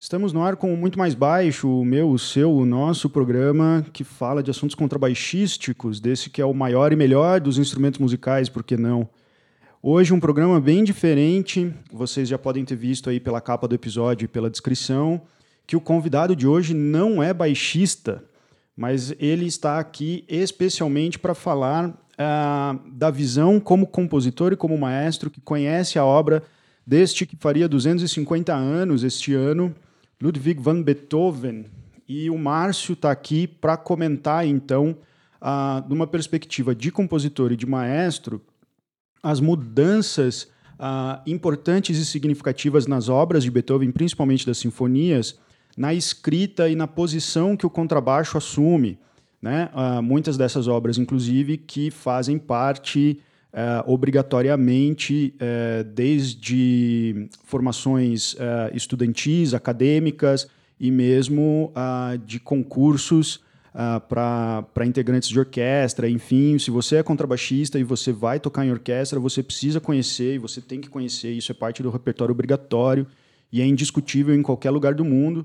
Estamos no ar com Muito Mais Baixo, o meu, o seu, o nosso programa que fala de assuntos contrabaixísticos, desse que é o maior e melhor dos instrumentos musicais, por que não? Hoje um programa bem diferente, vocês já podem ter visto aí pela capa do episódio e pela descrição, que o convidado de hoje não é baixista, mas ele está aqui especialmente para falar uh, da visão como compositor e como maestro que conhece a obra deste que faria 250 anos este ano, Ludwig van Beethoven. E o Márcio está aqui para comentar, então, uh, numa perspectiva de compositor e de maestro, as mudanças uh, importantes e significativas nas obras de Beethoven, principalmente das sinfonias, na escrita e na posição que o contrabaixo assume. Né? Uh, muitas dessas obras, inclusive, que fazem parte uh, obrigatoriamente, uh, desde formações uh, estudantis, acadêmicas e mesmo de concursos para integrantes de orquestra, enfim, se você é contrabaixista e você vai tocar em orquestra, você precisa conhecer e você tem que conhecer, isso é parte do repertório obrigatório e é indiscutível em qualquer lugar do mundo.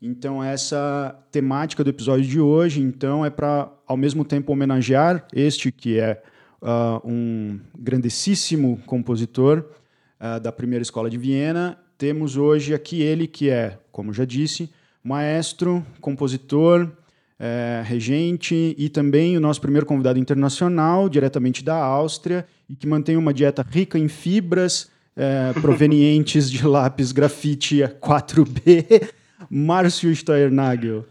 Então, essa temática do episódio de hoje, então, é para, ao mesmo tempo, homenagear este que é uh, um grandíssimo compositor uh, da primeira escola de Viena. Temos hoje aqui ele que é, como já disse, maestro, compositor, é, regente e também o nosso primeiro convidado internacional, diretamente da Áustria, e que mantém uma dieta rica em fibras é, provenientes de lápis grafite 4B, Márcio Steuernagel.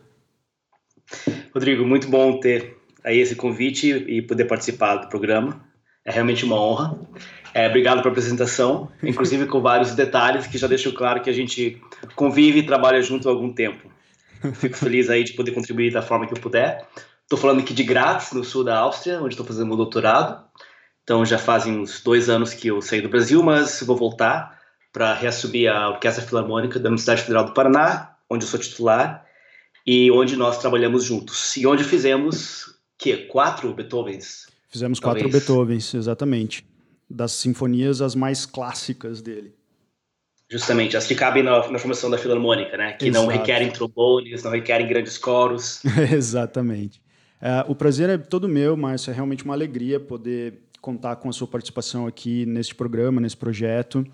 Rodrigo, muito bom ter aí esse convite e poder participar do programa. É realmente uma honra. É, obrigado pela apresentação, inclusive com vários detalhes que já deixam claro que a gente convive e trabalha junto há algum tempo. Fico feliz aí de poder contribuir da forma que eu puder. Estou falando aqui de Graz, no sul da Áustria, onde estou fazendo meu doutorado. Então já fazem uns dois anos que eu saí do Brasil, mas vou voltar para reassumir a Orquestra Filarmônica da Universidade Federal do Paraná, onde eu sou titular e onde nós trabalhamos juntos. E onde fizemos que quatro Beethovens? Fizemos quatro talvez. Beethovens, exatamente. Das sinfonias as mais clássicas dele. Justamente, as que cabem na, na formação da Filarmônica, né? Que Exato. não requerem trombones, não requerem grandes coros. Exatamente. Uh, o prazer é todo meu, Márcio. É realmente uma alegria poder contar com a sua participação aqui neste programa, nesse projeto.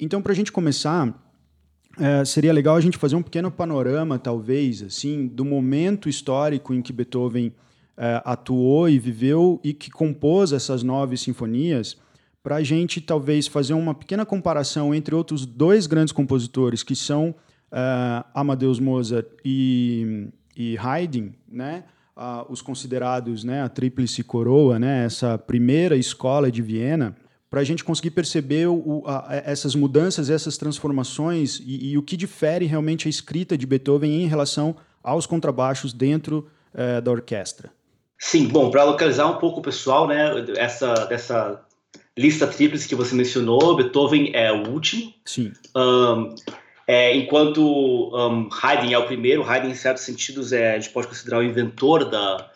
Então, para a gente começar, uh, seria legal a gente fazer um pequeno panorama, talvez, assim, do momento histórico em que Beethoven é, atuou e viveu e que compôs essas nove sinfonias, para a gente talvez fazer uma pequena comparação entre outros dois grandes compositores, que são uh, Amadeus Mozart e, e Haydn, né? Os considerados né, a tríplice coroa, né, essa primeira escola de Viena, para a gente conseguir perceber o, a, essas mudanças, essas transformações e, e, o que difere realmente a escrita de Beethoven em relação aos contrabaixos dentro uh, da orquestra. Sim, bom, para localizar um pouco o pessoal, né, essa, dessa lista tríplice que você mencionou, Beethoven é o último. Sim. Um, é, enquanto um, Haydn é o primeiro, Haydn, em certos sentidos, é, a gente pode considerar o inventor da,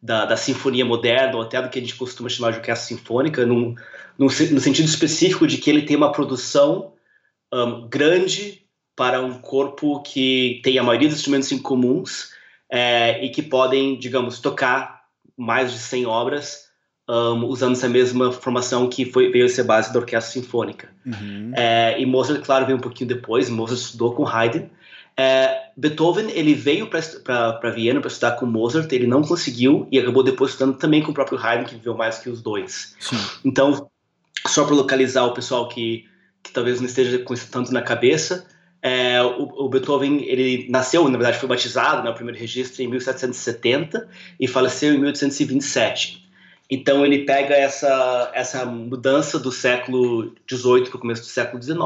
da, da sinfonia moderna, ou até do que a gente costuma chamar de orquestra sinfônica, num, num, no sentido específico de que ele tem uma produção um, grande para um corpo que tem a maioria dos instrumentos em comuns é, e que podem, digamos, tocar mais de 100 obras um, usando essa mesma formação que foi, veio a ser base da orquestra sinfônica. Uhum. É, e Mozart, claro, veio um pouquinho depois. Mozart estudou com Haydn. É, Beethoven ele veio para Viena para estudar com Mozart, ele não conseguiu e acabou depois estudando também com o próprio Haydn, que viveu mais que os dois. Sim. Então, só para localizar o pessoal que, que talvez não esteja com isso tanto na cabeça, é, o, o, Beethoven ele nasceu, na verdade, foi batizado, né, o primeiro registro, em 1770 e faleceu em 1827. Então ele pega essa, essa mudança do século XVIII para o começo do século XIX.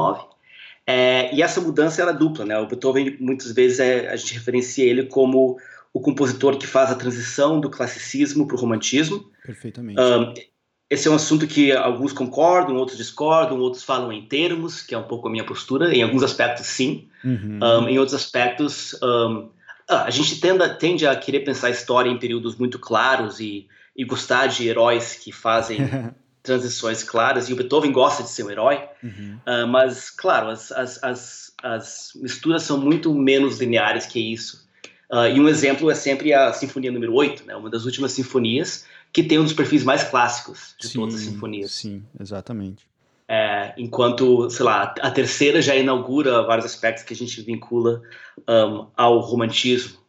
É, e essa mudança era dupla. Né? O Beethoven, muitas vezes, é, a gente referencia ele como o compositor que faz a transição do classicismo para o romantismo. Perfeitamente. Um, esse é um assunto que alguns concordam, outros discordam, outros falam em termos, que é um pouco a minha postura. Em alguns aspectos, sim. Uhum. Um, em outros aspectos, um, a gente tende, tende, a querer pensar a história em períodos muito claros e, e gostar de heróis que fazem transições claras. E o Beethoven gosta de ser um herói. Uhum. Uh, mas, claro, as, as, as, as misturas são muito menos lineares que isso. Uh, e um exemplo é sempre a Sinfonia número 8, né, uma das últimas sinfonias, que tem um dos perfis mais clássicos de sim, todas as sinfonias. Sim, exatamente. É, enquanto, sei lá, a terceira já inaugura vários aspectos que a gente vincula um, ao romantismo.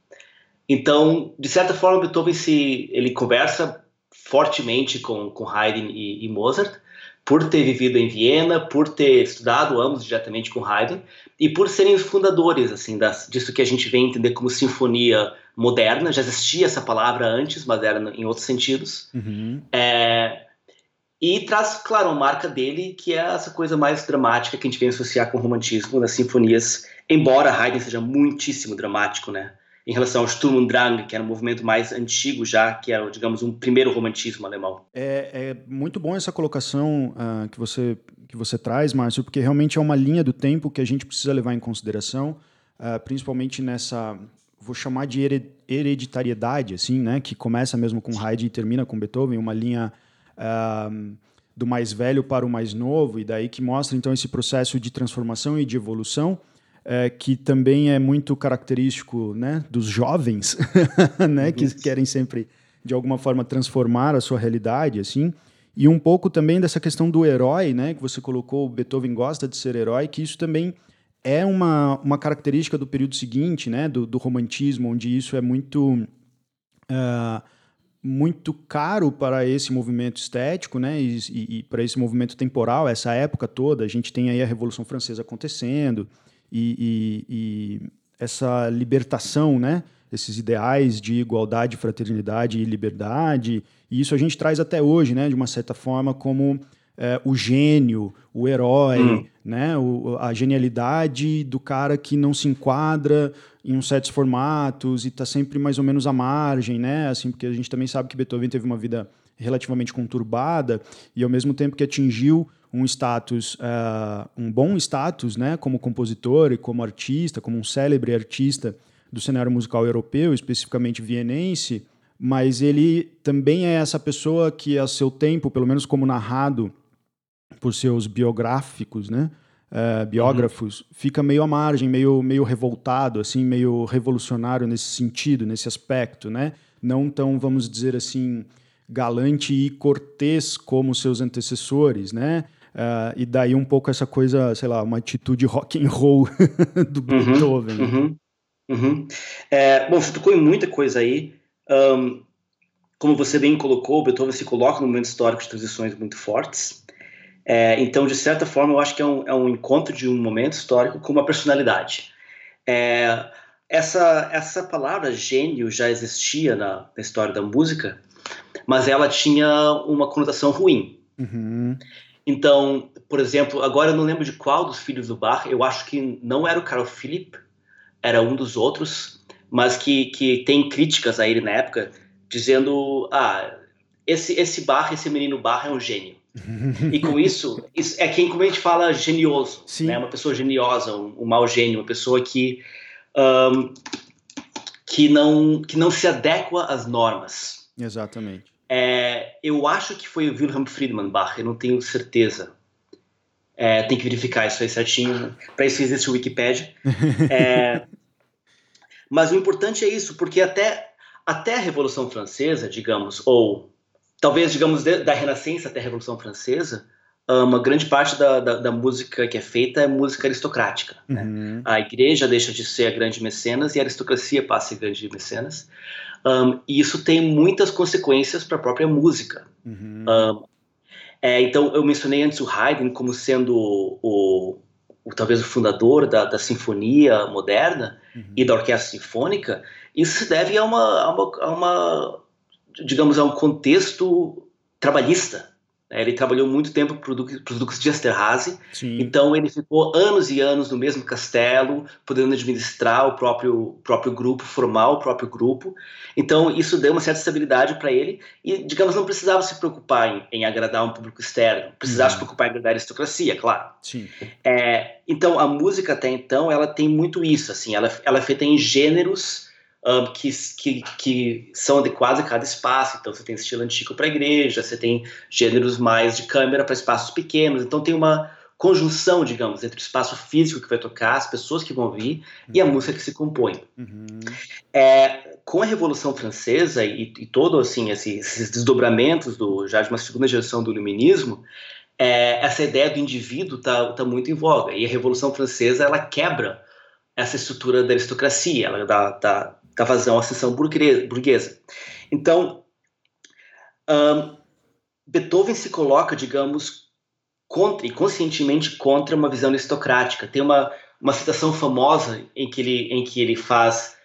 Então, de certa forma, Beethoven se ele conversa fortemente com, com Haydn e, e Mozart, por ter vivido em Viena, por ter estudado ambos diretamente com Haydn e por serem os fundadores assim das, disso que a gente vem entender como sinfonia moderna. Já existia essa palavra antes, mas era em outros sentidos. Uhum. É, e traz, claro, uma marca dele que é essa coisa mais dramática que a gente vem associar com o romantismo nas sinfonias, embora Haydn seja muitíssimo dramático, né? em relação ao Sturm und Drang, que era um movimento mais antigo já, que é, digamos, um primeiro romantismo alemão. É, é muito bom essa colocação uh, que, você, que você traz, Márcio, porque realmente é uma linha do tempo que a gente precisa levar em consideração, uh, principalmente nessa, vou chamar de hereditariedade, assim, né, que começa mesmo com Haydn e termina com Beethoven, uma linha uh, do mais velho para o mais novo, e daí que mostra, então, esse processo de transformação e de evolução, é, que também é muito característico né, dos jovens, né, que querem sempre, de alguma forma, transformar a sua realidade, assim. E um pouco também dessa questão do herói, né, que você colocou, Beethoven gosta de ser herói, que isso também é uma, uma característica do período seguinte, né, do, do romantismo, onde isso é muito... Uh, muito caro para esse movimento estético, né, e, e, e para esse movimento temporal, essa época toda, a gente tem aí a Revolução Francesa acontecendo, e, e, essa libertação, né? esses ideais de igualdade, fraternidade e liberdade. E isso a gente traz até hoje, né, de uma certa forma, como é, o gênio, o herói, hum. né, o, a genialidade do cara que não se enquadra em uns certos formatos e está sempre mais ou menos à margem, né, assim, porque a gente também sabe que Beethoven teve uma vida relativamente conturbada e ao mesmo tempo que atingiu um status, uh, um bom status, né, como compositor e como artista, como um célebre artista do cenário musical europeu, especificamente vienense, mas ele também é essa pessoa que, a seu tempo, pelo menos como narrado por seus biográficos, né, uh, biógrafos, uhum. fica meio à margem, meio, meio revoltado, assim, meio revolucionário nesse sentido, nesse aspecto, né? Não tão, vamos dizer assim, galante e cortês como seus antecessores, né? Uh, e daí um pouco essa coisa, sei lá, uma atitude rock and roll do uhum, Beethoven. Uhum, uhum. É, bom, você tocou em muita coisa aí. Um, como você bem colocou, Beethoven se coloca num momento histórico de transições muito fortes. É, então, de certa forma, eu acho que é um, é um, encontro de um momento histórico com uma personalidade. É, essa, essa palavra gênio já existia na, na, história da música, mas ela tinha uma conotação ruim. Uhum. Então, por exemplo, agora eu não lembro de qual dos filhos do Bach, eu acho que não era o Carl Philipp, era um dos outros, mas que, que tem críticas a ele na época, dizendo: ah, esse, esse Bach, esse menino Bach é um gênio. E com isso, isso, é quem, como a gente fala, genioso, Sim. né? uma pessoa geniosa, um, um mau gênio, uma pessoa que, um, que, não, que não se adequa às normas. Exatamente. É, eu acho que foi o Wilhelm Friedman Bach, eu não tenho certeza. É, tem que verificar isso aí certinho. Para isso existe o Wikipedia. É, mas o importante é isso, porque até, até a Revolução Francesa, digamos, ou talvez, digamos, da Renascença até a Revolução Francesa, uma grande parte da, da, da música que é feita é música aristocrática. Né? Uhum. A igreja deixa de ser a grande mecenas e a aristocracia passa a ser grande mecenas. Um, e isso tem muitas consequências para a própria música. Uhum. Um, é, então, eu mencionei antes o Haydn como sendo o, o, o talvez o fundador da, da sinfonia moderna uhum. e da orquestra sinfônica. Isso se deve a uma, a uma, a uma digamos, a um contexto trabalhista. É, ele trabalhou muito tempo para os duques de Esterhazy, então ele ficou anos e anos no mesmo castelo, podendo administrar o próprio, próprio grupo, formar o próprio grupo. Então isso deu uma certa estabilidade para ele e, digamos, não precisava se preocupar em, em agradar um público externo, precisava uhum. se preocupar em agradar a aristocracia, claro. É, então a música até então ela tem muito isso, assim, ela, ela é feita em gêneros um, que, que, que, são adequados a cada espaço. Então, você tem estilo antigo para igreja, você tem gêneros mais de câmera para espaços pequenos. Então, tem uma, conjunção, digamos, entre o espaço físico que vai tocar, as pessoas que vão ouvir uhum. e a uhum. música que se compõe. Uhum. É, com a Revolução Francesa e, e todo assim esses, esses, desdobramentos do já de uma segunda geração do iluminismo, é, essa ideia do indivíduo está tá muito em voga e a Revolução Francesa ela quebra essa estrutura da aristocracia, ela dá, dá, dá vazão à seção burguesa. Então, um, Beethoven se coloca, digamos, contra e conscientemente contra uma visão aristocrática. Tem uma, uma citação famosa em que ele, em que ele faz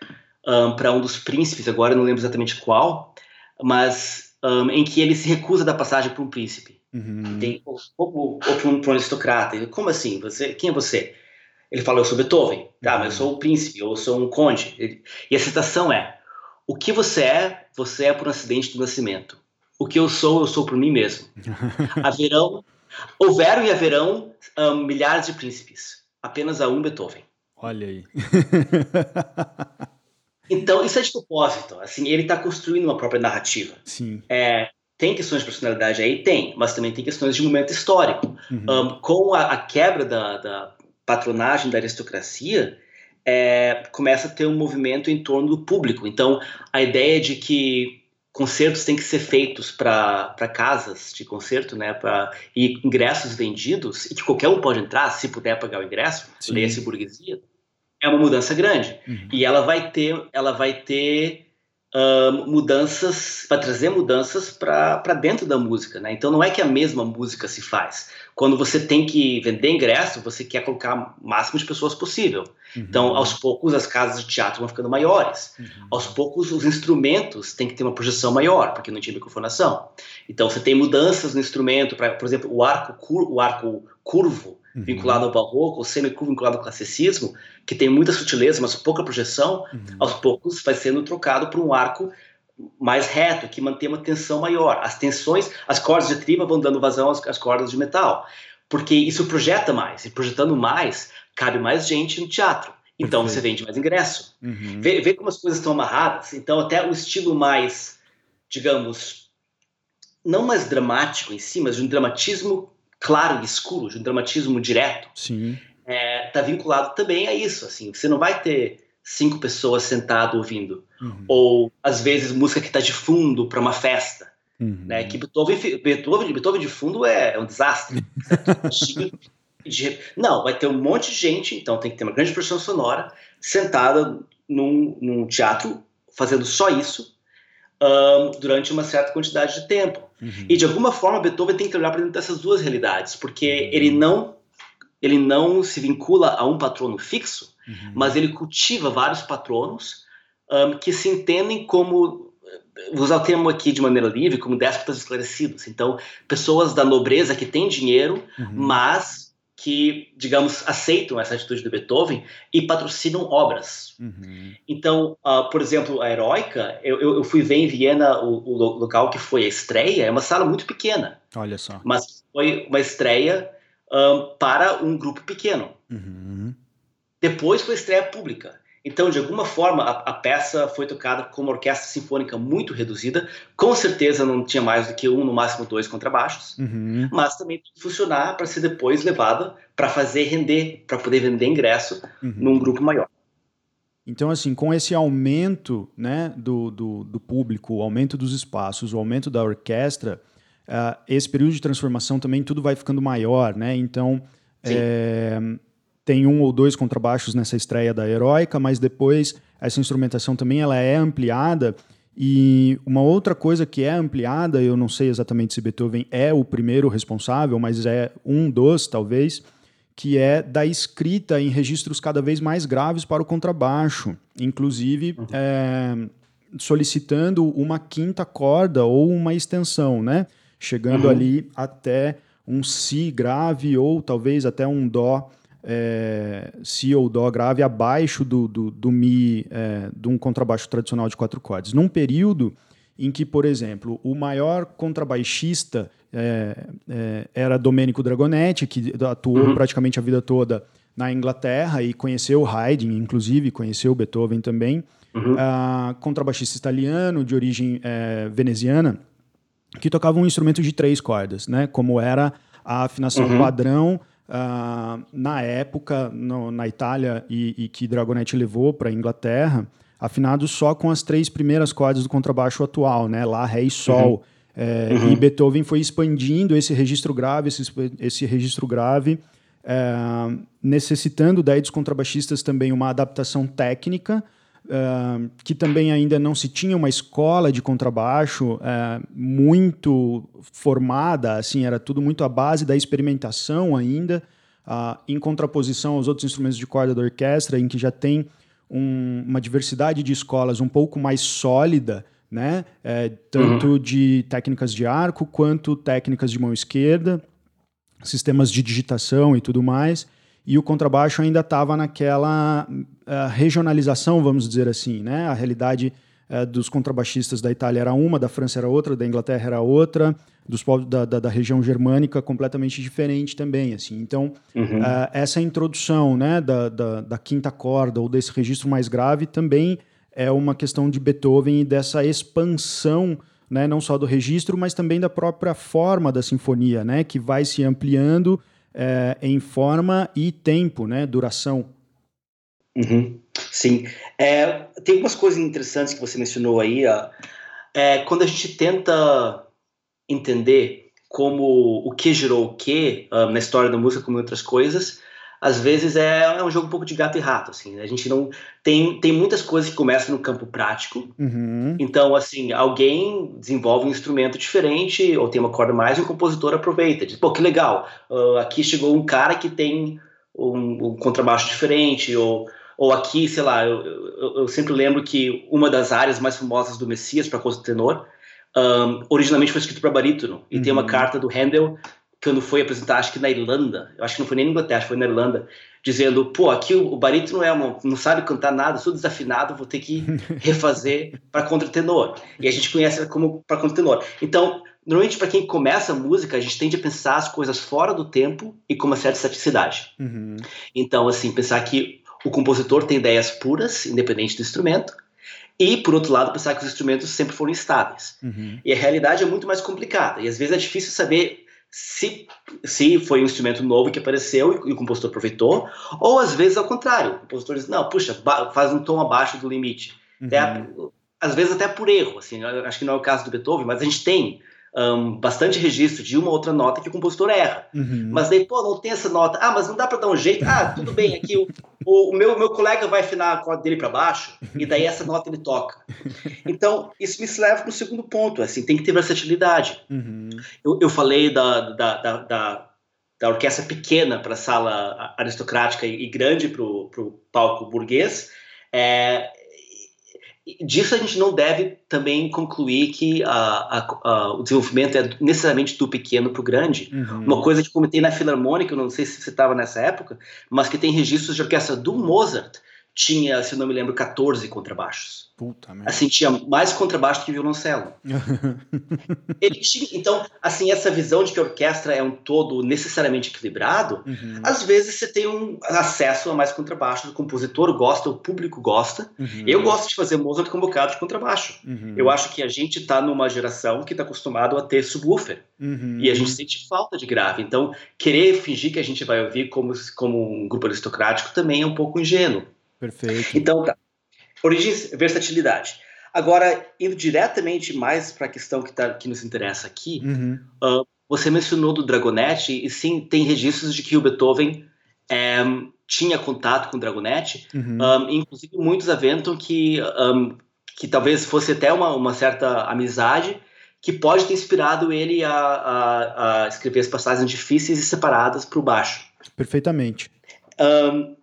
um, para um dos príncipes, agora não lembro exatamente qual, mas um, em que ele se recusa da passagem para um príncipe. Uhum. Tem, ou, ou, ou para um, um, aristocrata. Como assim? Você, quem é você? Ele fala, eu sou Beethoven. Tá, mas eu sou o príncipe, eu sou um conde. Ele, e a citação é, o que você é, você é por um acidente do nascimento. O que eu sou, eu sou por mim mesmo. haverão, houveram e haverão um, milhares de príncipes. Apenas há um Beethoven. Olha aí. então, isso é de propósito. Assim, ele está construindo uma própria narrativa. Sim. É, tem questões de personalidade aí? Tem, mas também tem questões de momento histórico. Uhum. Um, com a, a quebra da, da, patronagem da aristocracia, é, começa a ter um movimento em torno do público. Então, a ideia de que concertos têm que ser feitos para casas de concerto, né, para e ingressos vendidos e que qualquer um pode entrar se puder pagar o ingresso, leia-se burguesia, é uma mudança grande. Uhum. E ela vai ter, ela vai ter uh, mudanças, para trazer mudanças para dentro da música, né? Então não é que a mesma música se faz. Quando você tem que vender ingresso, você quer colocar o máximo de pessoas possível. Uhum. Então, aos poucos, as casas de teatro vão ficando maiores. Uhum. Aos poucos, os instrumentos têm que ter uma projeção maior, porque não tinha microfonação. Então, você tem mudanças no instrumento, pra, por exemplo, o arco, cur, o arco curvo uhum. vinculado ao barroco, o semicurvo vinculado ao classicismo, que tem muita sutileza, mas pouca projeção, uhum. aos poucos vai sendo trocado por um arco mais reto, que mantém uma tensão maior. As tensões, as cordas de tripa vão dando vazão às, às cordas de metal, porque isso projeta mais, e projetando mais, cabe mais gente no teatro. Então Perfeito. você vende mais ingresso. Uhum. Vê, vê como as coisas estão amarradas. Então, até o estilo mais, digamos, não mais dramático em si, mas de um dramatismo claro e escuro, de um dramatismo direto, Sim. É, tá vinculado também a isso. Assim, você não vai ter cinco pessoas sentado ouvindo, uhum. ou às vezes música que está de fundo para uma festa, uhum. né? Que Beethoven, Beethoven, Beethoven de fundo é, é um desastre. não, vai ter um monte de gente, então tem que ter uma grande produção sonora sentada num, num teatro fazendo só isso um, durante uma certa quantidade de tempo. Uhum. E de alguma forma Beethoven tem que olhar para dentro dessas duas realidades, porque uhum. ele não ele não se vincula a um patrono fixo, uhum. mas ele cultiva vários patronos um, que se entendem como vou usar o termo aqui de maneira livre, como déspotas esclarecidos. Então, pessoas da nobreza que têm dinheiro, uhum. mas que, digamos, aceitam essa atitude do Beethoven e patrocinam obras. Uhum. Então, uh, por exemplo, a Heroica, eu, eu, fui ver em Viena o, o, local que foi a estreia, é uma sala muito pequena. Olha só. Mas foi uma estreia um, para um grupo pequeno. Uhum. Depois foi estreia pública. Então, de alguma forma, a, a, peça foi tocada com uma orquestra sinfônica muito reduzida. Com certeza não tinha mais do que um, no máximo dois contrabaixos. Uhum. Mas também funcionar para ser depois levada para fazer render, para poder vender ingresso uhum. num grupo maior. Então, assim, com esse aumento né, do, do, do público, o aumento dos espaços, o aumento da orquestra, uh, esse período de transformação também tudo vai ficando maior, né? Então, é, tem um ou dois contrabaixos nessa estreia da Heroica, mas depois essa instrumentação também ela é ampliada. E uma outra coisa que é ampliada, eu não sei exatamente se Beethoven é o primeiro responsável, mas é um dos, talvez, que é da escrita em registros cada vez mais graves para o contrabaixo, inclusive uhum. é, solicitando uma quinta corda ou uma extensão, né? Chegando uhum. ali até um si grave ou talvez até um dó é, si ou dó grave abaixo do, do, do mi é, de um contrabaixo tradicional de quatro cordas. Num período em que, por exemplo, o maior contrabaixista é, é era Domenico Dragonetti, que atuou uhum. praticamente a vida toda na Inglaterra e conheceu Haydn, inclusive conheceu Beethoven também, uhum. uh, contrabaixista italiano de origem é, veneziana, que tocava um instrumento de três cordas, né, como era a afinação uhum. padrão uh, na época, no, na Itália, e, e que Dragonetti levou para a Inglaterra, afinados só com as três primeiras cordas do contrabaixo atual, né? Lá, Ré e Sol. Uhum. É, uhum. E Beethoven foi expandindo esse registro grave, esse, esse registro grave, é, necessitando daí dos contrabaixistas também uma adaptação técnica, é, que também ainda não se tinha uma escola de contrabaixo é, muito formada, assim, era tudo muito à base da experimentação ainda, em contraposição aos outros instrumentos de corda da orquestra, em que já tem um, uma diversidade de escolas um pouco mais sólida, né? É, tanto uhum. de técnicas de arco quanto técnicas de mão esquerda, sistemas de digitação e tudo mais. E o contrabaixo ainda estava naquela uh, regionalização, vamos dizer assim, né? A realidade uh, dos contrabaixistas da Itália era uma, da França era outra, da Inglaterra era outra, dos povos da, da, da região germânica completamente diferente também, assim. Então, uhum. uh, essa introdução, né, da, da, da quinta corda ou desse registro mais grave também é uma questão de Beethoven e dessa expansão, né, não só do registro, mas também da própria forma da sinfonia, né, que vai se ampliando é, em forma e tempo, né, duração. Uhum. Sim. É, tem algumas coisas interessantes que você mencionou aí. Ó. É, quando a gente tenta entender como o que gerou o que uh, na história da música, como outras coisas, às vezes é, é, um jogo um pouco de gato e rato, assim. Né? A gente não tem tem muitas coisas que começam no campo prático. Uhum. Então, assim, alguém desenvolve um instrumento diferente ou tem uma corda mais e o compositor aproveita, diz, pô, que legal. Uh, aqui chegou um cara que tem um, um, contrabaixo diferente ou ou aqui, sei lá, eu, eu, eu, sempre lembro que uma das áreas mais famosas do Messias para tenor um, originalmente foi escrito para barítono e uhum. tem uma uhum. carta do Handel quando foi apresentar, acho que na Irlanda, eu acho que não foi nem na Inglaterra, foi na Irlanda, dizendo, pô, aqui o, o barítono é uma, não sabe cantar nada, sou desafinado, vou ter que refazer para contratenor. E a gente conhece como para contratenor. Então, normalmente para quem começa a música, a gente tende a pensar as coisas fora do tempo e com uma certa estaticidade. Uhum. Então, assim, pensar que o compositor tem ideias puras, independente do instrumento, e, por outro lado, pensar que os instrumentos sempre foram estáveis. Uhum. E a realidade é muito mais complicada. E às vezes é difícil saber se, se foi um instrumento novo que apareceu e, e, o compositor aproveitou, ou às vezes ao contrário, o compositor diz, não, puxa, faz um tom abaixo do limite. Uhum. Até, às vezes até por erro, assim, acho que não é o caso do Beethoven, mas a gente tem um, bastante registro de uma outra nota que o compositor erra. Uhum. Mas daí, pô, não tem essa nota. Ah, mas não dá para dar um jeito. Ah, tudo bem, aqui o, o, o meu, meu colega vai afinar a corda dele para baixo e daí essa nota ele toca. Então, isso me leva para o segundo ponto, assim, tem que ter versatilidade. Uhum. Eu, eu falei da, da, da, da da orquestra pequena para a sala aristocrática e grande para o palco burguês, é, disso a gente não deve também concluir que a, a, a, o desenvolvimento é necessariamente do pequeno para o grande. Uhum. Uma coisa que comentei na Filarmônica, eu não sei se você estava nessa época, mas que tem registros de orquestra do Mozart, tinha, se não me lembro, 14 contrabaixos. Puta merda. Assim, tinha mais contrabaixo que violoncelo. Ele tinha, então, assim, essa visão de que a orquestra é um todo necessariamente equilibrado, uhum. às vezes você tem um acesso a mais contrabaixo, o compositor gosta, o público gosta. Uhum. Eu gosto de fazer Mozart com bocado de contrabaixo. Uhum. Eu acho que a gente está numa geração que está acostumado a ter subwoofer. Uhum. E a gente sente falta de grave. Então, querer fingir que a gente vai ouvir como, como um grupo aristocrático também é um pouco ingênuo. Perfeito. Então, tá. Origens, versatilidade. Agora, indo diretamente mais para a questão que, tá, que nos interessa aqui, uhum. uh, você mencionou do Dragonetti, e sim, tem registros de que o Beethoven é, tinha contato com o Dragonetti, uhum. um, ah, inclusive muitos aventam que, um, que talvez fosse até uma, uma certa amizade que pode ter inspirado ele a, a, a escrever as passagens difíceis e separadas para o baixo. Perfeitamente. Um,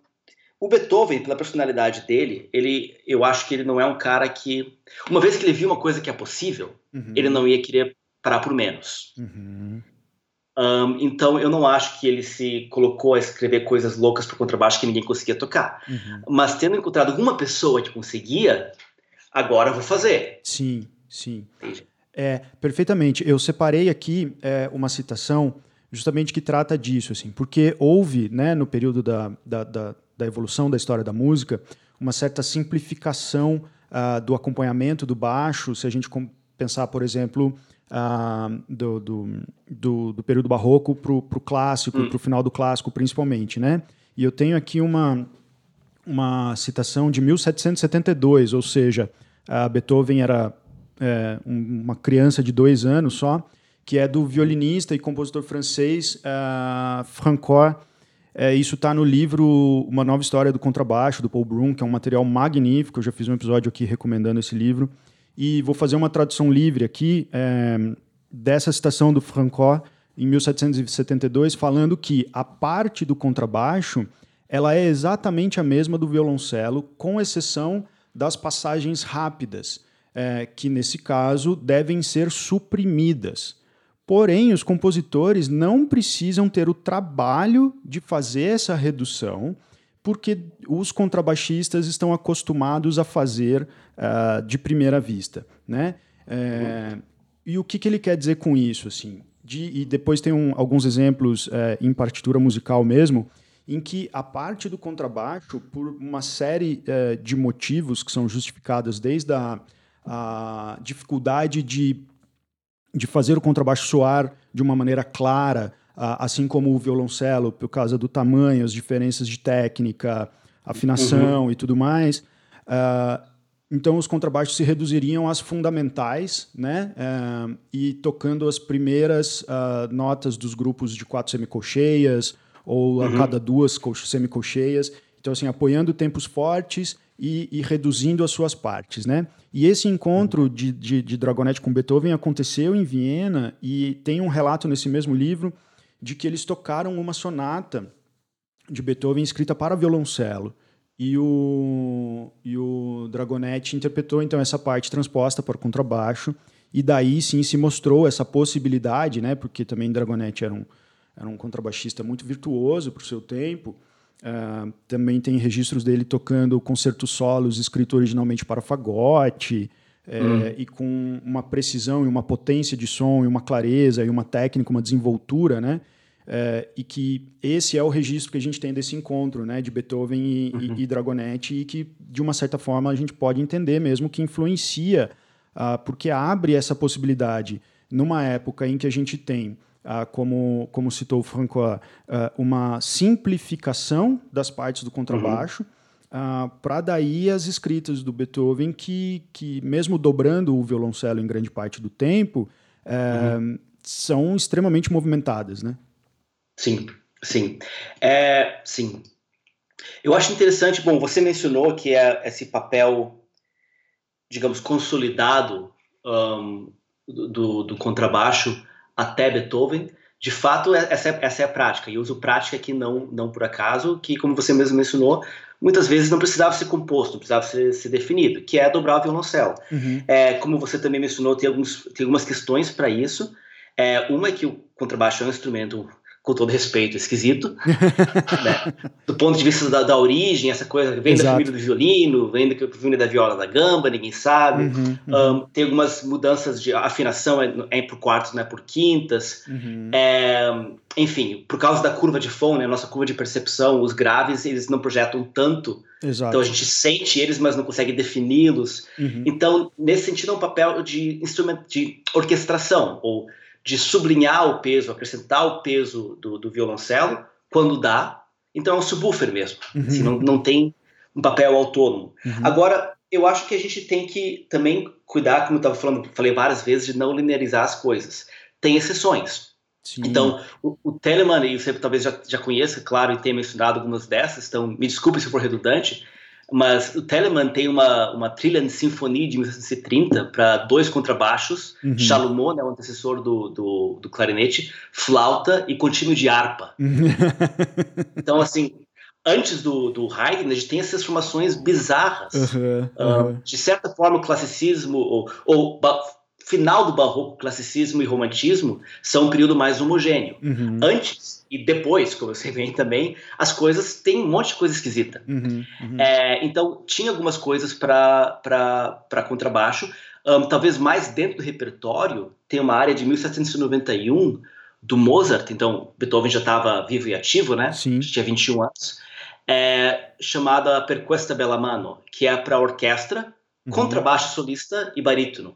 o Beethoven, pela personalidade dele, ele, eu acho que ele não é um cara que, uma vez que ele viu uma coisa que é possível, uhum. ele não ia querer parar por menos. Uhum. Um, então, eu não acho que ele se colocou a escrever coisas loucas para contrabaixo que ninguém conseguia tocar. Uhum. Mas tendo encontrado alguma pessoa que conseguia, agora eu vou fazer. Sim, sim. É, perfeitamente. Eu separei aqui é, uma citação justamente que trata disso, assim, porque houve, né, no período da, da, da da evolução da história da música, uma certa simplificação uh, do acompanhamento do baixo, se a gente pensar, por exemplo, uh, do, do, do, do, período barroco para o clássico, hum. para o final do clássico, principalmente, né? E eu tenho aqui uma, uma citação de 1772, ou seja, Beethoven era é, uma criança de dois anos só, que é do violinista e compositor francês uh, Francois. É, isso está no livro Uma Nova História do Contrabaixo, do Paul Broom, que é um material magnífico. Eu já fiz um episódio aqui recomendando esse livro. E vou fazer uma tradução livre aqui é, dessa citação do Francois, em 1772, falando que a parte do contrabaixo ela é exatamente a mesma do violoncelo, com exceção das passagens rápidas, é, que nesse caso devem ser suprimidas. Porém, os compositores não precisam ter o trabalho de fazer essa redução, porque os contrabaixistas estão acostumados a fazer uh, de primeira vista, né? É, e o que, que ele quer dizer com isso, assim? De, e depois tem um, alguns exemplos é, em partitura musical mesmo, em que a parte do contrabaixo, por uma série é, de motivos que são justificados desde a, a dificuldade de, de fazer o contrabaixo soar de uma maneira clara, assim como o violoncelo, por causa do tamanho, as diferenças de técnica, afinação uhum. e tudo mais. Uh, então, os contrabaixos se reduziriam às fundamentais, né? Uh, e tocando as primeiras uh, notas dos grupos de quatro semicolcheias, ou a uhum. cada duas semicolcheias. Então, assim, apoiando tempos fortes e, e, reduzindo as suas partes, né? E esse encontro de, de, de com Beethoven aconteceu em Viena e tem um relato nesse mesmo livro de que eles tocaram uma sonata de Beethoven escrita para violoncelo. E o, e o Dragonetti interpretou então essa parte transposta para contrabaixo, e daí sim se mostrou essa possibilidade, né, porque também Dragonetti era um, era um contrabaixista muito virtuoso para o seu tempo. Uh, também tem registros dele tocando concertos solos escrito originalmente para fagote, é, hum. e com uma precisão e uma potência de som e uma clareza e uma técnica, uma desenvoltura, né? É, e que esse é o registro que a gente tem desse encontro, né, de Beethoven e, uhum. e, e Dragonetti, e que de uma certa forma a gente pode entender mesmo que influencia, uh, porque abre essa possibilidade numa época em que a gente tem como, como citou o Francois, uh, uma simplificação das partes do contrabaixo, uhum uh, ah, para daí as escritas do Beethoven que, que mesmo dobrando o violoncelo em grande parte do tempo, uh, uhum. são extremamente movimentadas, né? Sim, sim. É, sim. Eu acho interessante, bom, você mencionou que é esse papel, digamos, consolidado um, do, do contrabaixo até Beethoven, de fato, é, essa é, essa é a prática. E uso prática aqui não, não por acaso, que, como você mesmo mencionou, muitas vezes não precisava ser composto, não precisava ser, ser definido, que é dobrar o violoncelo. Uhum. É, como você também mencionou, tem, alguns, tem algumas questões para isso. É, uma é que o contrabaixo é um instrumento com todo respeito, esquisito. né? Do ponto de vista da, da origem, essa coisa vem Exato. da família do violino, vem da família da viola da gamba, ninguém sabe. Uhum, uhum. Um, tem algumas mudanças de afinação, é, é por quartos, não é por quintas. Uhum. É, enfim, por causa da curva de Fon, né, nossa curva de percepção, os graves eles não projetam tanto. Exato. Então a gente sente eles, mas não consegue defini-los. Uhum. Então, nesse sentido, é um papel de instrumento de orquestração ou de sublinhar o peso, acrescentar o peso do, do violoncelo quando dá. Então é um subwoofer mesmo. Uhum. Assim, não, não tem um papel autônomo. Uhum. Agora, eu acho que a gente tem que também cuidar, como eu estava falando, falei várias vezes, de não linearizar as coisas. Tem exceções. Sim. Então, o, o Telemann, e você talvez já, já conheça, claro, e tenha mencionado algumas dessas, então me desculpe se for redundante, mas o Telemann tem uma, uma trilha de sinfonia de 1930 para dois contrabaixos, uhum. Chalumeau, né, o antecessor do, do, do, clarinete, flauta e contínuo de harpa. Uhum. então, assim, antes do, do Haydn, a gente tem essas formações bizarras. Uhum, uhum. Uh, de certa forma, o classicismo, ou, ou final do barroco, classicismo e romantismo são um período mais homogêneo. Uhum. Antes e depois, como você vê também, as coisas têm um monte de coisa esquisita. Uhum. Uhum. É, então, tinha algumas coisas para contrabaixo. Um, talvez mais dentro do repertório, tem uma área de 1791 do Mozart, então Beethoven já estava vivo e ativo, né? Sim. Já tinha 21 anos. É, chamada Per questa bella mano, que é para orquestra uhum. contrabaixo solista e barítono.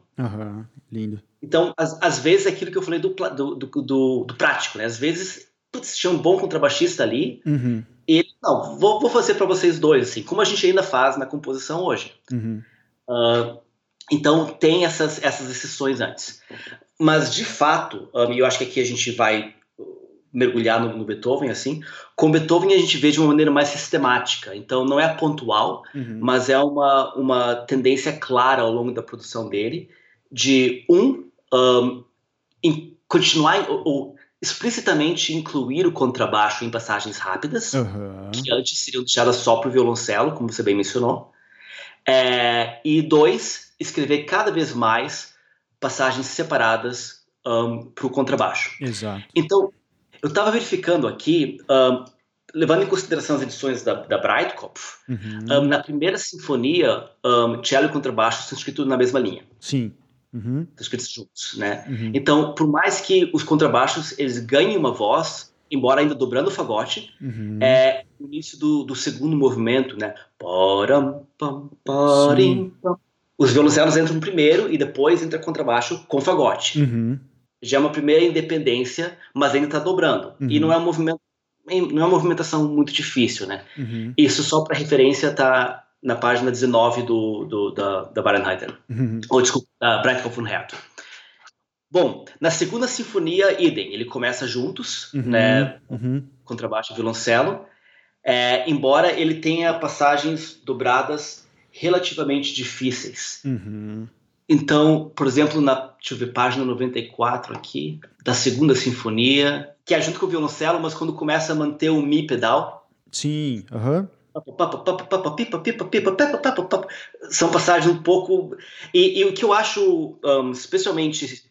Lindo. Então, às, às, vezes, é aquilo que eu falei do, do, do, do prático, né? Às vezes, putz, tinha um bom contrabaixista ali, uhum. e ele, não, vou, vou fazer para vocês dois, assim, como a gente ainda faz na composição hoje. Uh, então, tem essas, essas exceções antes. Mas, de fato, e eu acho que aqui a gente vai mergulhar no, no, Beethoven assim. Com Beethoven a gente vê de uma maneira mais sistemática. Então não é pontual, uhum. mas é uma, uma tendência clara ao longo da produção dele de um, um in, continuar ou, explicitamente incluir o contrabaixo em passagens rápidas, uhum. que antes seriam deixadas só para o violoncelo, como você bem mencionou. É, e dois, escrever cada vez mais passagens separadas um, para o contrabaixo. Exato. Então, eu estava verificando aqui, um, levando em consideração as edições da, da Breitkopf, uhum. um, na primeira sinfonia, cello e contrabaixo são escritos na mesma linha. Sim. Uhum. Juntos, né? Uhum. Então, por mais que os contrabaixos eles ganhem uma voz, embora ainda dobrando o fagote, uhum. é o início do, do segundo movimento, né? Param, pam, parim, pam. Os violoncelos entram primeiro e depois entra contrabaixo com fagote. Uhum já é uma primeira independência, mas ainda está dobrando. Uhum. E não é, um movimento, não é uma movimentação muito difícil, né? Uhum. Isso só para referência está na página 19 do, do da, da Barenheiter. Uhum. Ou, desculpa, da Breitkopf und Herto. Bom, na segunda sinfonia, idem. Ele começa juntos, uhum. né? Uhum. Contrabaixo e violoncelo. É, embora ele tenha passagens dobradas relativamente difíceis. Uhum. Então, por exemplo, na deixa eu ver, página 94 aqui, da segunda sinfonia, que é junto com o violoncelo, mas quando começa a manter o mi pedal. Sim, aham. São passagens um pouco. E, e o que eu acho um, especialmente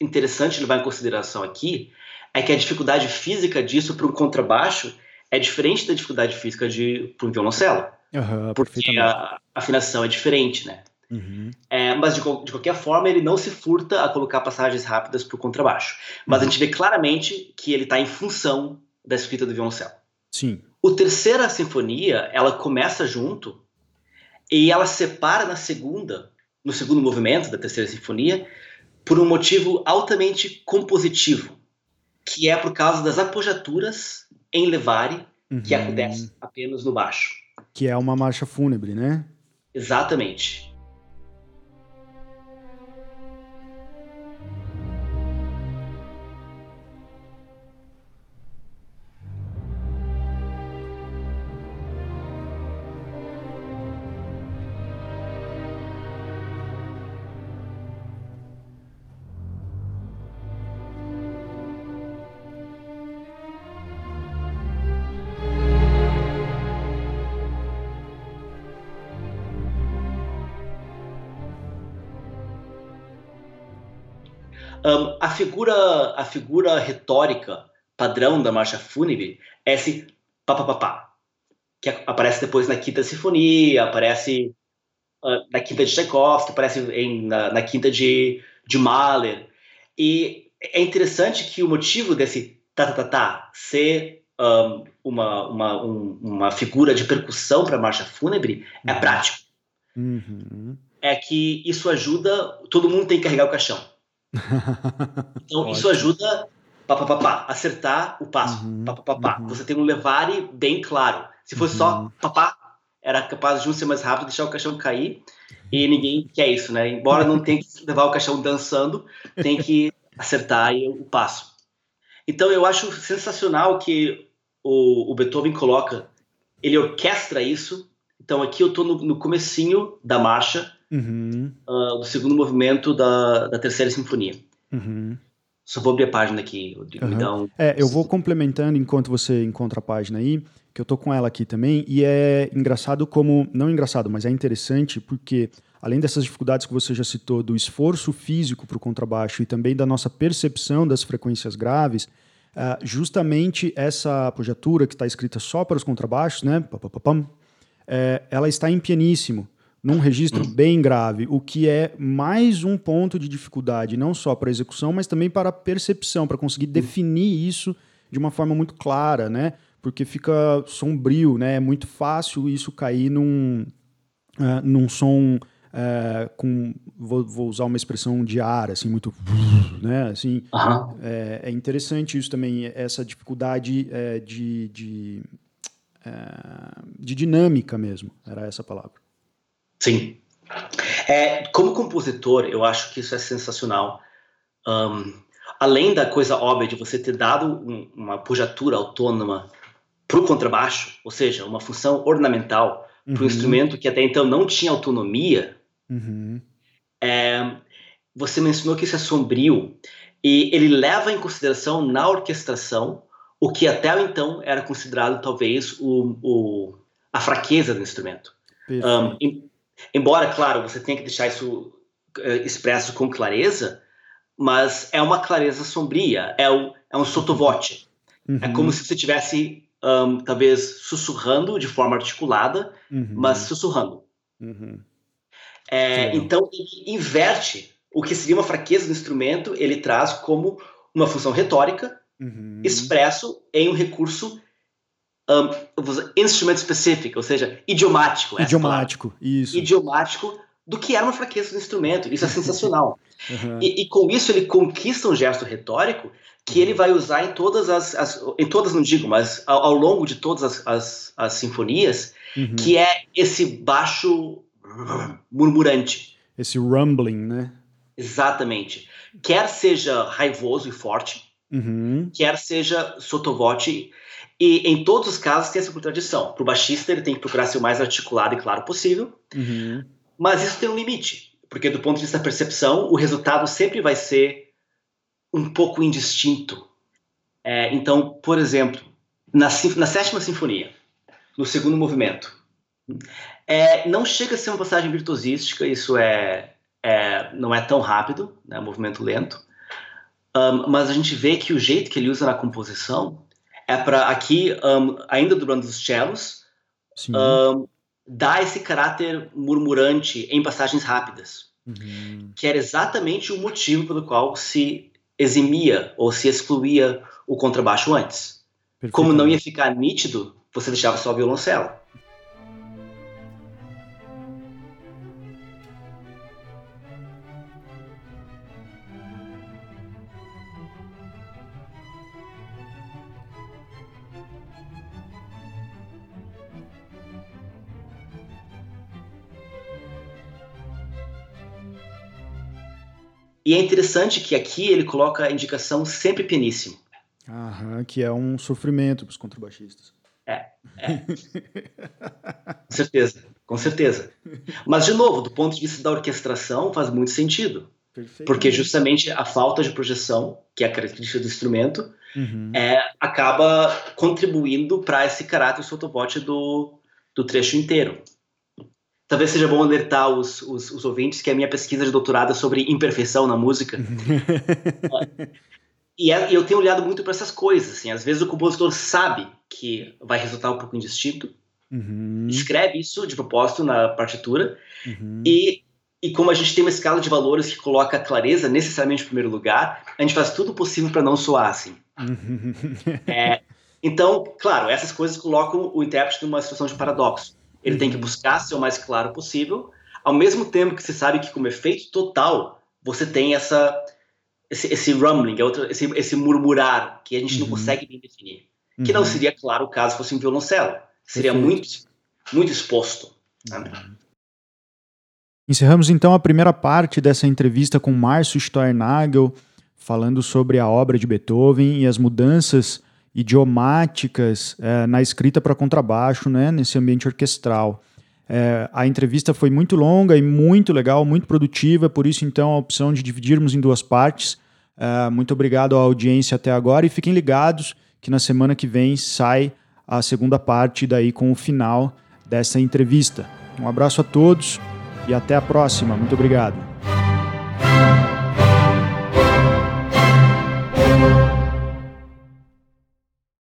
interessante levar em consideração aqui é que a dificuldade física disso para um contrabaixo é diferente da dificuldade física de para um violoncelo. Uhum, porque a afinação é diferente, né? Uhum. É, mas de, de, qualquer forma, ele não se furta a colocar passagens rápidas para o contrabaixo. Mas uhum. a gente vê claramente que ele está em função da escrita do violoncelo. Sim. O terceira sinfonia, ela começa junto e ela separa na segunda, no segundo movimento da terceira sinfonia, por um motivo altamente compositivo, que é por causa das apogiaturas em levare uhum. que acontecem apenas no baixo. Que é uma marcha fúnebre, né? Exatamente. Um, a figura a figura retórica padrão da marcha fúnebre é esse papapá, que aparece depois na quinta sinfonia, aparece uh, na quinta de Tchaikovsky, aparece em, na, na, quinta de, de Mahler. E é interessante que o motivo desse tá tá tá, tá ser um, uma, uma, um, uma figura de percussão para a marcha fúnebre é prático. Uhum. É que isso ajuda, todo mundo tem que carregar o caixão. Então isso ajuda pá, pá, pá, pá, acertar o passo. Uhum, pá, pá, pá, uhum. Você tem um levare bem claro. Se fosse uhum. só papá, era capaz de um ser mais rápido, deixar o caixão cair. E ninguém quer isso, né? Embora não tenha que levar o caixão dançando, tem que acertar o passo. Então eu acho sensacional que o, o Beethoven coloca, ele orquestra isso. Então aqui eu estou no, no comecinho da marcha, uhum. uh, do segundo movimento da, da terceira sinfonia. Uhum. Só vou abrir a página aqui, Rodrigo. Uhum. Então... É, eu vou complementando enquanto você encontra a página aí, que eu tô com ela aqui também, e é engraçado como. Não engraçado, mas é interessante porque, além dessas dificuldades que você já citou, do esforço físico para o contrabaixo e também da nossa percepção das frequências graves, uh, justamente essa apogiatura que está escrita só para os contrabaixos, né? Pam, é, ela está em pianíssimo num registro bem grave, o que é mais um ponto de dificuldade, não só para a execução, mas também para a percepção, para conseguir definir isso de uma forma muito clara, né? Porque fica sombrio, né? É muito fácil isso cair num, uh, num som é, com vou, vou, usar uma expressão de ar, assim, muito, né, assim, uhum. é, é, interessante isso também, essa dificuldade é, de, de, é, de dinâmica mesmo, era essa palavra. Sim. É, como compositor, eu acho que isso é sensacional. Um, além da coisa óbvia de você ter dado um, uma pujatura autônoma para o contrabaixo, ou seja, uma função ornamental uhum. para um instrumento que até então não tinha autonomia, uhum. é, você mencionou que isso é sombrio e ele leva em consideração na orquestração o que até então era considerado talvez o, o a fraqueza do instrumento. Um, em, embora, claro, você tenha que deixar isso uh, expresso com clareza, mas é uma clareza sombria, é, o, é um sotovoce. Uhum. É como se você estivesse um, talvez sussurrando de forma articulada, uhum. mas sussurrando. Uhum. É, então, ele inverte o que seria uma fraqueza do instrumento, ele traz como uma função retórica, uhum. expresso em um recurso um, instrument specific, ou seja, idiomático. Idiomático, isso. Idiomático do que era uma fraqueza do instrumento. Isso é sensacional. uhum. e, e, com isso ele conquista um gesto retórico que ele vai usar em todas as, as em todas não digo, mas ao, ao longo de todas as, as, as sinfonias, uhum. que é esse baixo murmurante. Esse rumbling, né? Exatamente. Quer seja raivoso e forte, uhum. quer seja sotovoce, e em todos os casos tem essa contradição. Para o baixista, ele tem que procurar ser o mais articulado e claro possível, uhum. mas isso tem um limite, porque do ponto de vista da percepção, o resultado sempre vai ser um pouco indistinto. É, então, por exemplo, na, na, sétima sinfonia, no segundo movimento, é, não chega a ser uma passagem virtuosística, isso é, é não é tão rápido, né, um movimento lento, um, mas a gente vê que o jeito que ele usa na composição é para aqui, um, ainda durante os cellos, um, dar esse caráter murmurante em passagens rápidas, uhum. que era exatamente o motivo pelo qual se eximia ou se excluía o contrabaixo antes. Como não ia ficar nítido, você deixava só o violoncelo. E é interessante que aqui ele coloca a indicação sempre pianíssimo. Aham, que é um sofrimento para os contrabaixistas. É, é. com certeza, com certeza. Mas, de novo, do ponto de vista da orquestração, faz muito sentido. Porque justamente a falta de projeção, que é a característica do instrumento, uhum. é, acaba contribuindo para esse caráter sotobote do, do trecho inteiro. Talvez seja bom alertar os, os, os, ouvintes que a minha pesquisa de doutorado é sobre imperfeição na música. e, é, eu tenho olhado muito para essas coisas. Assim. Às vezes o compositor sabe que vai resultar um pouco indistinto, uhum. escreve isso de propósito na partitura, uhum. e, e como a gente tem uma escala de valores que coloca a clareza necessariamente em primeiro lugar, a gente faz tudo possível para não soar assim. Uhum. É, então, claro, essas coisas colocam o intérprete numa situação de paradoxo. Ele tem que buscar ser o mais claro possível, ao mesmo tempo que você sabe que, como efeito total, você tem essa esse, esse rumbling, é outro, esse, esse murmurar que a gente uhum. não consegue bem definir. Uhum. Que não uhum. seria claro caso fosse um violoncelo. Seria muito, muito exposto. Uhum. Encerramos então a primeira parte dessa entrevista com Márcio Steuernagel, falando sobre a obra de Beethoven e as mudanças idiomáticas é, na escrita para contrabaixo, né, nesse ambiente orquestral. É, a entrevista foi muito longa e muito legal, muito produtiva, por isso então a opção de dividirmos em duas partes. É, muito obrigado à audiência até agora e fiquem ligados que na semana que vem sai a segunda parte daí com o final dessa entrevista. Um abraço a todos e até a próxima. Muito obrigado.